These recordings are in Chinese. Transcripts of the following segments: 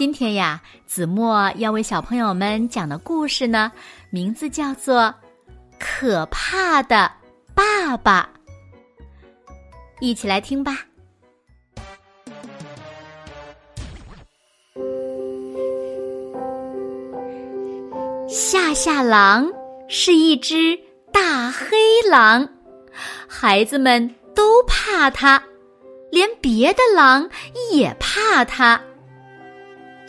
今天呀，子墨要为小朋友们讲的故事呢，名字叫做《可怕的爸爸》。一起来听吧。夏夏狼是一只大黑狼，孩子们都怕它，连别的狼也怕它。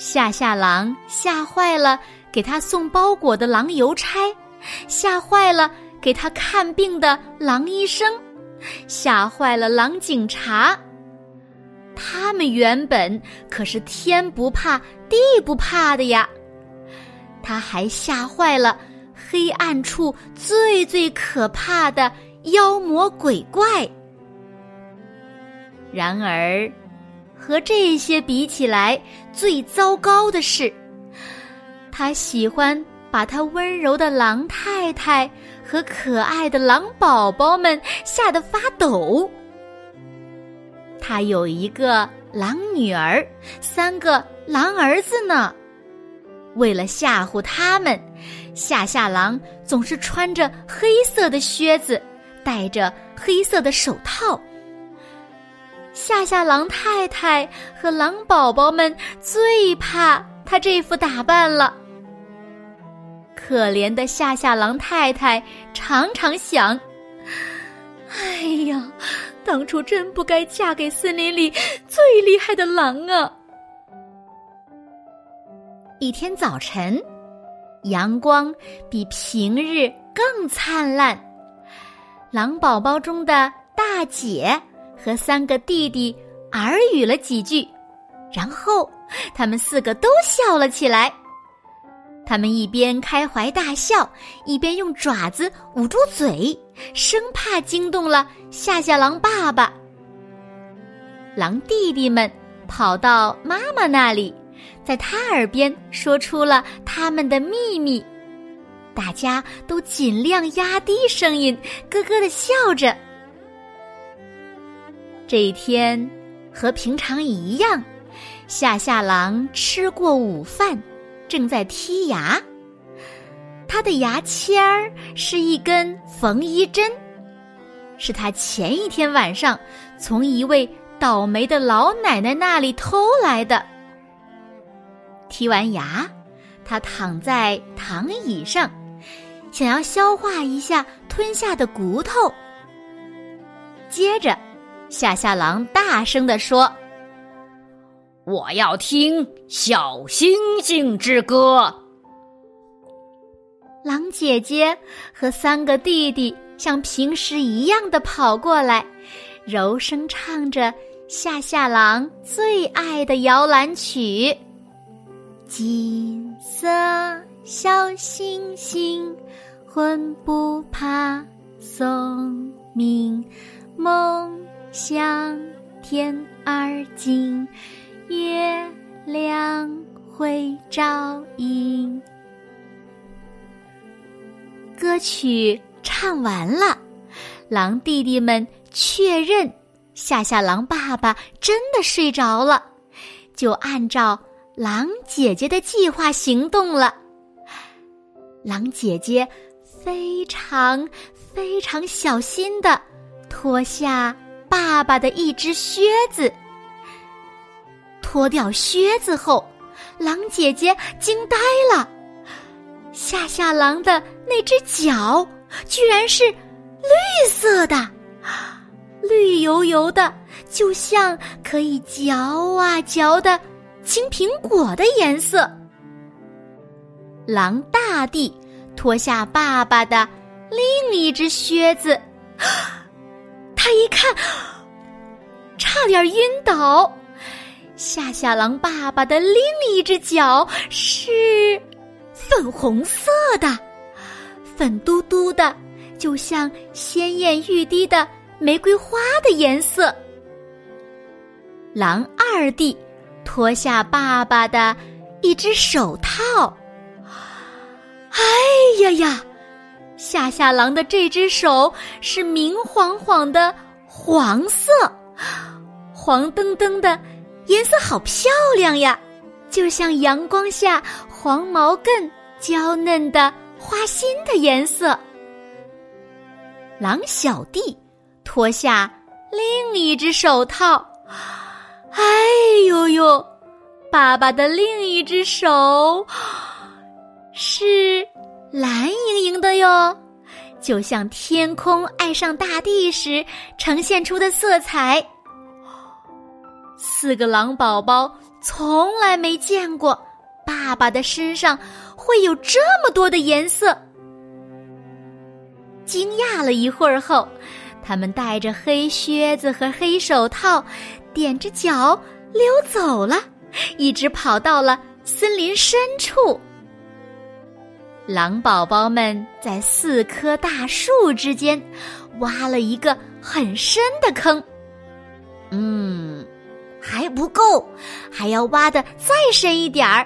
吓吓狼吓坏了给他送包裹的狼邮差，吓坏了给他看病的狼医生，吓坏了狼警察。他们原本可是天不怕地不怕的呀。他还吓坏了黑暗处最最可怕的妖魔鬼怪。然而。和这些比起来，最糟糕的是，他喜欢把他温柔的狼太太和可爱的狼宝宝们吓得发抖。他有一个狼女儿，三个狼儿子呢。为了吓唬他们，夏夏狼总是穿着黑色的靴子，戴着黑色的手套。夏夏狼太太和狼宝宝们最怕他这副打扮了。可怜的夏夏狼太太常常想：“哎呀，当初真不该嫁给森林里最厉害的狼啊！”一天早晨，阳光比平日更灿烂，狼宝宝中的大姐。和三个弟弟耳语了几句，然后他们四个都笑了起来。他们一边开怀大笑，一边用爪子捂住嘴，生怕惊动了夏夏狼爸爸。狼弟弟们跑到妈妈那里，在他耳边说出了他们的秘密。大家都尽量压低声音，咯咯的笑着。这一天和平常一样，夏夏狼吃过午饭，正在剔牙。他的牙签儿是一根缝衣针，是他前一天晚上从一位倒霉的老奶奶那里偷来的。剔完牙，他躺在躺椅上，想要消化一下吞下的骨头，接着。夏夏狼大声地说：“我要听小星星之歌。”狼姐姐和三个弟弟像平时一样的跑过来，柔声唱着夏夏狼最爱的摇篮曲：“金色小星星，魂不怕送命梦。”向天而进，月亮会照应。歌曲唱完了，狼弟弟们确认夏夏狼爸爸真的睡着了，就按照狼姐姐的计划行动了。狼姐姐非常非常小心的脱下。爸爸的一只靴子，脱掉靴子后，狼姐姐惊呆了。夏夏狼的那只脚居然是绿色的，绿油油的，就像可以嚼啊嚼的青苹果的颜色。狼大帝脱下爸爸的另一只靴子。他一看，差点晕倒。夏夏狼爸爸的另一只脚是粉红色的，粉嘟嘟的，就像鲜艳欲滴的玫瑰花的颜色。狼二弟脱下爸爸的一只手套，哎呀呀！夏夏狼的这只手是明晃晃的黄色，黄澄澄的，颜色好漂亮呀，就像阳光下黄毛茛娇嫩的花心的颜色。狼小弟脱下另一只手套。哎呦呦！爸爸的另一只手是蓝莹莹的哟，就像天空爱上大地时呈现出的色彩。四个狼宝宝从来没见过爸爸的身上会有这么多的颜色。惊讶了一会儿后，他们带着黑靴子和黑手套。踮着脚溜走了，一直跑到了森林深处。狼宝宝们在四棵大树之间挖了一个很深的坑。嗯，还不够，还要挖的再深一点儿。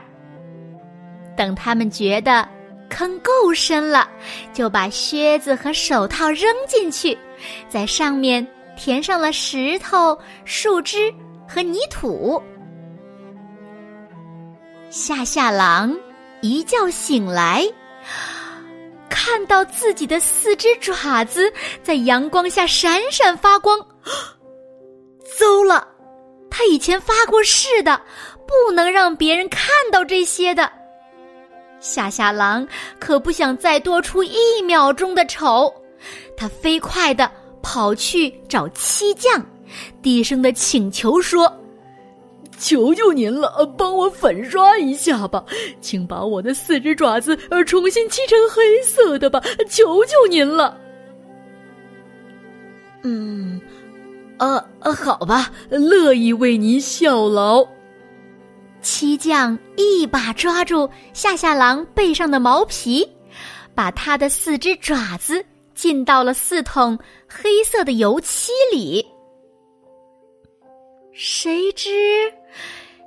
等他们觉得坑够深了，就把靴子和手套扔进去，在上面。填上了石头、树枝和泥土。夏夏狼一觉醒来，看到自己的四只爪子在阳光下闪闪发光。糟了，他以前发过誓的，不能让别人看到这些的。夏夏狼可不想再多出一秒钟的丑，他飞快的。跑去找漆匠，低声的请求说：“求求您了，帮我粉刷一下吧，请把我的四只爪子呃重新漆成黑色的吧，求求您了。”嗯，呃呃，好吧，乐意为您效劳。漆匠一把抓住夏夏狼背上的毛皮，把他的四只爪子。浸到了四桶黑色的油漆里，谁知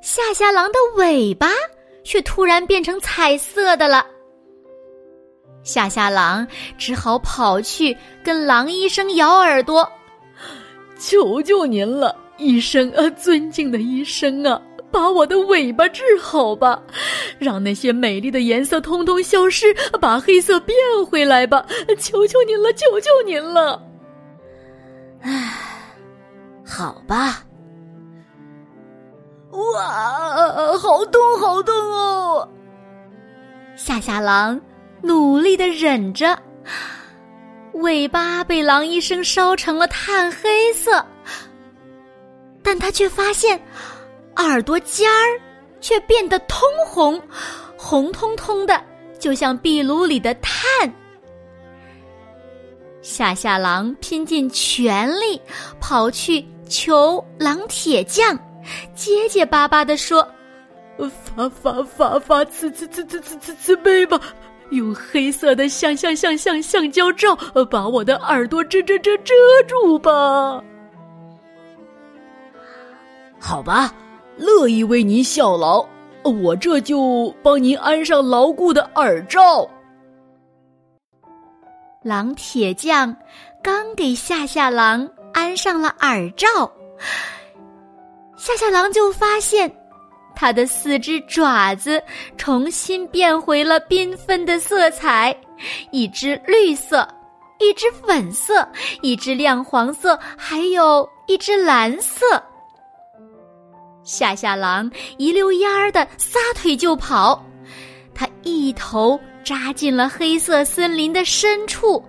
夏夏狼的尾巴却突然变成彩色的了。夏夏狼只好跑去跟狼医生咬耳朵：“求求您了，医生啊，尊敬的医生啊！”把我的尾巴治好吧，让那些美丽的颜色通通消失，把黑色变回来吧！求求您了，求求您了！唉，好吧。哇，好痛，好痛哦！夏夏狼努力的忍着，尾巴被狼医生烧成了炭黑色，但他却发现。耳朵尖儿却变得通红，红彤彤的，就像壁炉里的炭。夏夏狼拼尽全力跑去求狼铁匠，结结巴巴的说：“发发发发慈慈慈慈慈慈悲吧，用黑色的橡橡橡橡橡胶罩把我的耳朵遮遮遮遮住吧。”好吧。乐意为您效劳，我这就帮您安上牢固的耳罩。狼铁匠刚给夏夏狼安上了耳罩，夏夏狼就发现，他的四只爪子重新变回了缤纷的色彩：一只绿色，一只粉色，一只亮黄色，还有一只蓝色。夏夏狼一溜烟儿的撒腿就跑，他一头扎进了黑色森林的深处，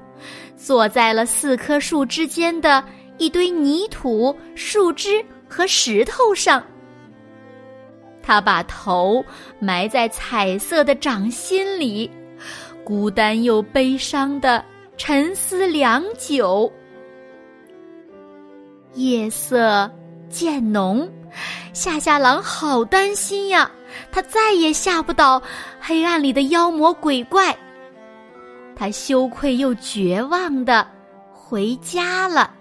坐在了四棵树之间的一堆泥土、树枝和石头上。他把头埋在彩色的掌心里，孤单又悲伤的沉思良久。夜色渐浓。夏夏狼好担心呀，他再也吓不倒黑暗里的妖魔鬼怪。他羞愧又绝望的回家了。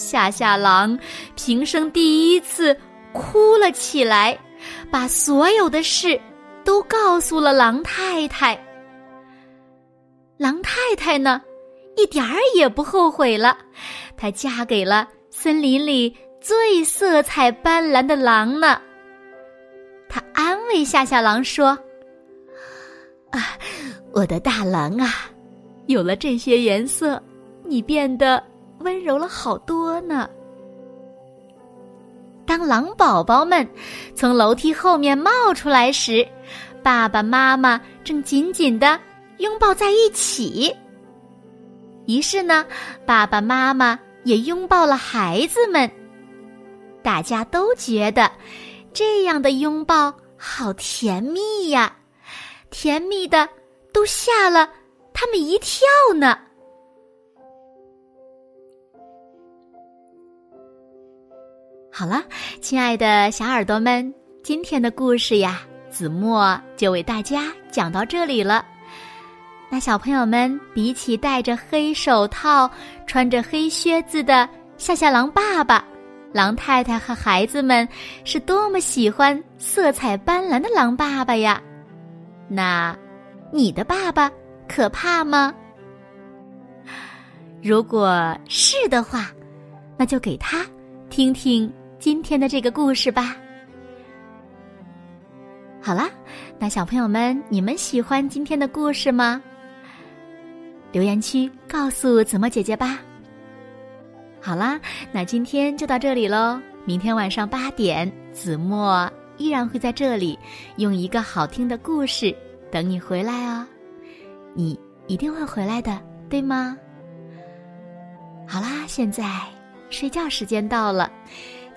夏夏狼平生第一次哭了起来，把所有的事都告诉了狼太太。狼太太呢，一点儿也不后悔了，她嫁给了森林里最色彩斑斓的狼呢。她安慰夏夏狼说：“啊，我的大狼啊，有了这些颜色，你变得……”温柔了好多呢。当狼宝宝们从楼梯后面冒出来时，爸爸妈妈正紧紧的拥抱在一起。于是呢，爸爸妈妈也拥抱了孩子们。大家都觉得这样的拥抱好甜蜜呀，甜蜜的都吓了他们一跳呢。好了，亲爱的小耳朵们，今天的故事呀，子墨就为大家讲到这里了。那小朋友们，比起戴着黑手套、穿着黑靴子的夏夏狼爸爸，狼太太和孩子们是多么喜欢色彩斑斓的狼爸爸呀！那，你的爸爸可怕吗？如果是的话，那就给他听听。今天的这个故事吧。好啦，那小朋友们，你们喜欢今天的故事吗？留言区告诉子墨姐姐吧。好啦，那今天就到这里喽。明天晚上八点，子墨依然会在这里，用一个好听的故事等你回来哦。你一定会回来的，对吗？好啦，现在睡觉时间到了。